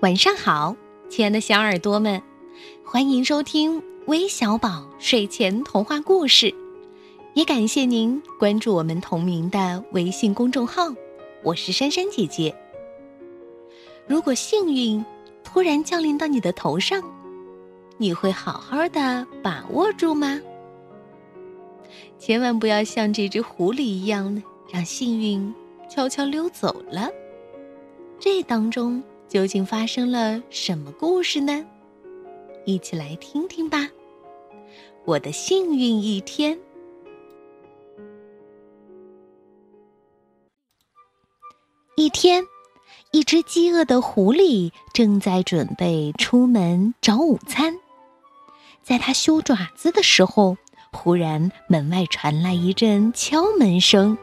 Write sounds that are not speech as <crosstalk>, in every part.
晚上好，亲爱的小耳朵们，欢迎收听微小宝睡前童话故事，也感谢您关注我们同名的微信公众号。我是珊珊姐姐。如果幸运突然降临到你的头上，你会好好的把握住吗？千万不要像这只狐狸一样，让幸运悄悄溜走了。这当中。究竟发生了什么故事呢？一起来听听吧。我的幸运一天。一天，一只饥饿的狐狸正在准备出门找午餐，在它修爪子的时候，忽然门外传来一阵敲门声。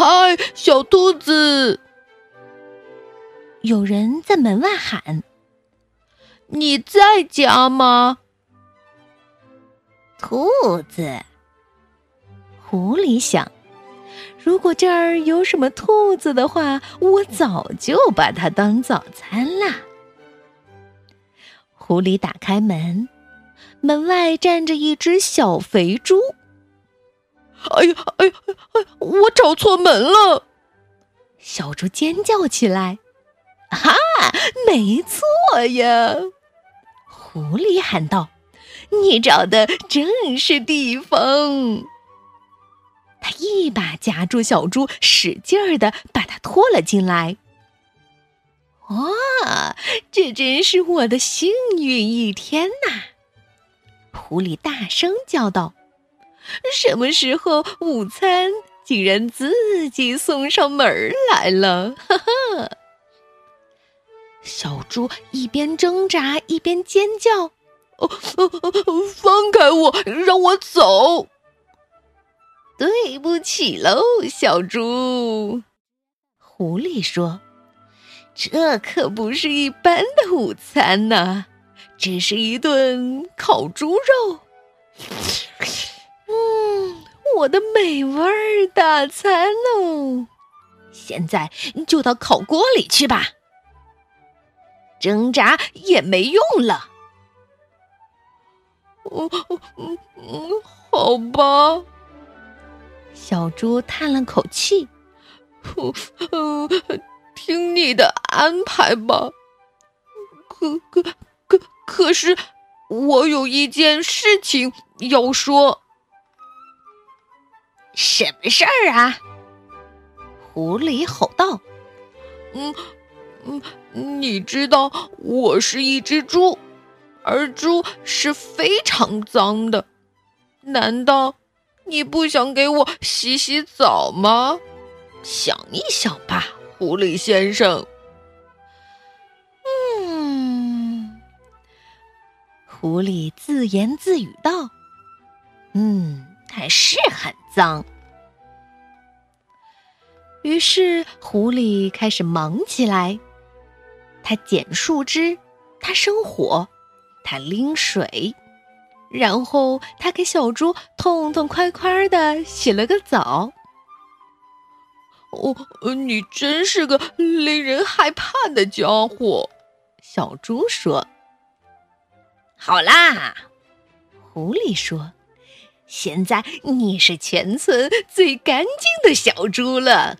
嗨，小兔子！有人在门外喊：“你在家吗？”兔子，狐狸想：“如果这儿有什么兔子的话，我早就把它当早餐啦。”狐狸打开门，门外站着一只小肥猪。哎呀，哎呀，哎！我找错门了！小猪尖叫起来。哈，没错呀！狐狸喊道：“你找的正是地方。”他一把夹住小猪，使劲儿的把它拖了进来。哇，这真是我的幸运一天呐！狐狸大声叫道。什么时候午餐竟然自己送上门来了？<laughs> 哈哈！小猪一边挣扎一边尖叫：“哦哦哦！放开我，让我走！”对不起喽，小猪。狐狸说：“这可不是一般的午餐呐，只是一顿烤猪肉。”我的美味大餐喽！现在就到烤锅里去吧，挣扎也没用了。嗯嗯嗯，好吧。小猪叹了口气：“嗯，听你的安排吧。可可可可是，我有一件事情要说。”什么事儿啊？狐狸吼道：“嗯嗯，你知道我是一只猪，而猪是非常脏的。难道你不想给我洗洗澡吗？想一想吧，狐狸先生。”嗯，狐狸自言自语道：“嗯。”还是很脏。于是狐狸开始忙起来，它捡树枝，它生火，它拎水，然后它给小猪痛痛快快的洗了个澡。哦，你真是个令人害怕的家伙，小猪说。好啦，狐狸说。现在你是全村最干净的小猪了，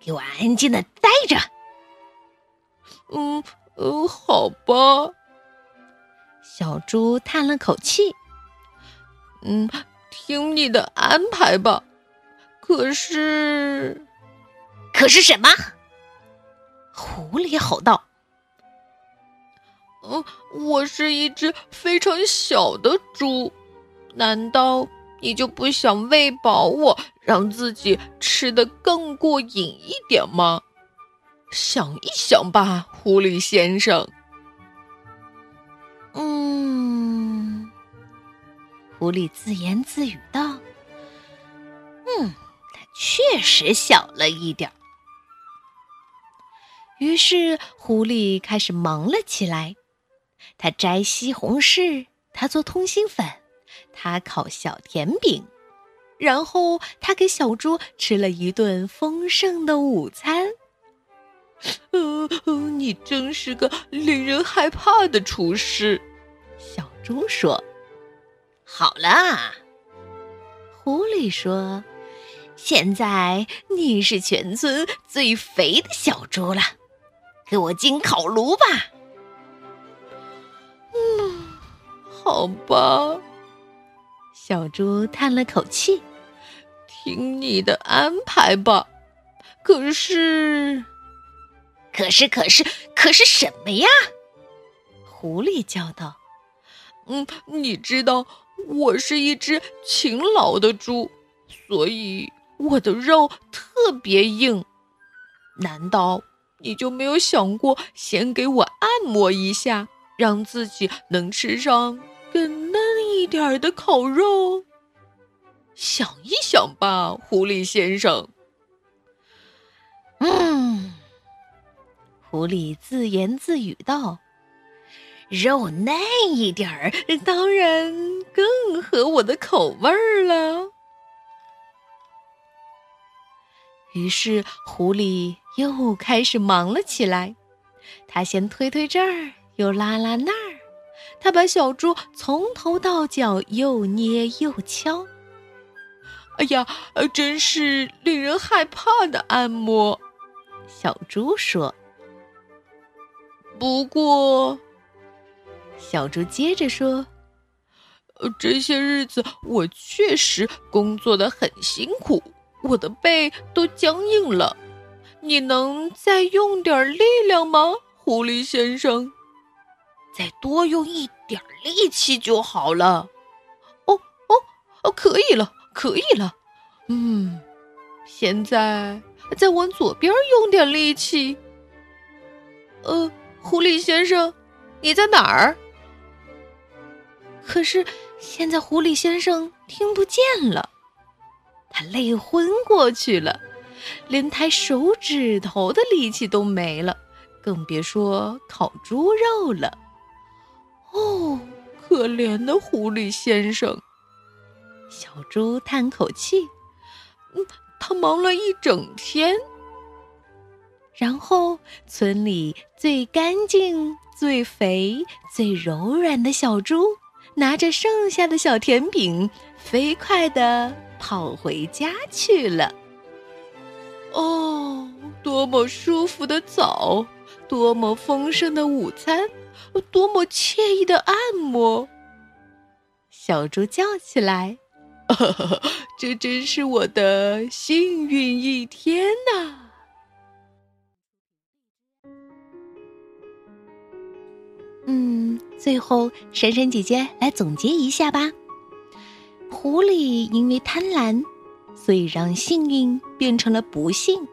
给我安静的待着。嗯嗯，好吧。小猪叹了口气。嗯，听你的安排吧。可是，可是什么？狐狸吼道。嗯，我是一只非常小的猪。难道你就不想喂饱我，让自己吃得更过瘾一点吗？想一想吧，狐狸先生。嗯，狐狸自言自语道：“嗯，它确实小了一点。”于是，狐狸开始忙了起来。它摘西红柿，它做通心粉。他烤小甜饼，然后他给小猪吃了一顿丰盛的午餐。呃，你真是个令人害怕的厨师，小猪说。好了，狐狸说：“现在你是全村最肥的小猪了，给我进烤炉吧。”嗯，好吧。小猪叹了口气：“听你的安排吧。”可是，可是，可是，可是什么呀？狐狸叫道：“嗯，你知道。”我是一只勤劳的猪，所以我的肉特别硬。难道你就没有想过先给我按摩一下，让自己能吃上一点的烤肉？想一想吧，狐狸先生。嗯，狐狸自言自语道。肉嫩一点儿，当然更合我的口味儿了。于是狐狸又开始忙了起来。他先推推这儿，又拉拉那。他把小猪从头到脚又捏又敲。哎呀，真是令人害怕的按摩。小猪说：“不过。”小猪接着说：“呃，这些日子我确实工作的很辛苦，我的背都僵硬了。你能再用点力量吗，狐狸先生？再多用一点力气就好了。哦哦哦，可以了，可以了。嗯，现在再往左边用点力气。呃，狐狸先生，你在哪儿？”可是现在狐狸先生听不见了，他累昏过去了，连抬手指头的力气都没了，更别说烤猪肉了。哦，可怜的狐狸先生！小猪叹口气，嗯，他忙了一整天。然后村里最干净、最肥、最柔软的小猪。拿着剩下的小甜饼，飞快地跑回家去了。哦，多么舒服的早，多么丰盛的午餐，多么惬意的按摩！小猪叫起来：“ <laughs> 这真是我的幸运一天呐！”嗯，最后珊珊姐姐来总结一下吧。狐狸因为贪婪，所以让幸运变成了不幸；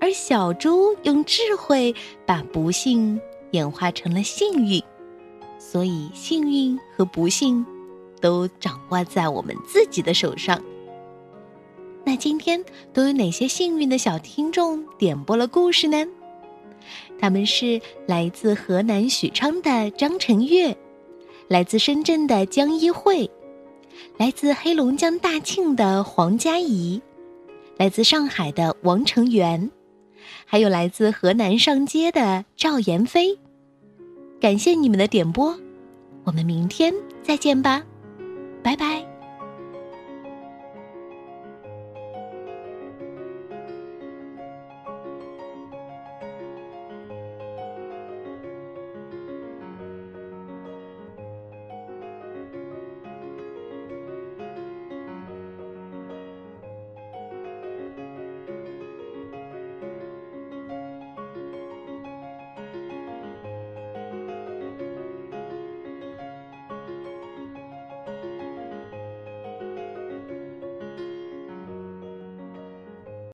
而小猪用智慧把不幸演化成了幸运，所以幸运和不幸都掌握在我们自己的手上。那今天都有哪些幸运的小听众点播了故事呢？他们是来自河南许昌的张晨月，来自深圳的江一慧，来自黑龙江大庆的黄佳怡，来自上海的王成元，还有来自河南上街的赵妍飞。感谢你们的点播，我们明天再见吧，拜拜。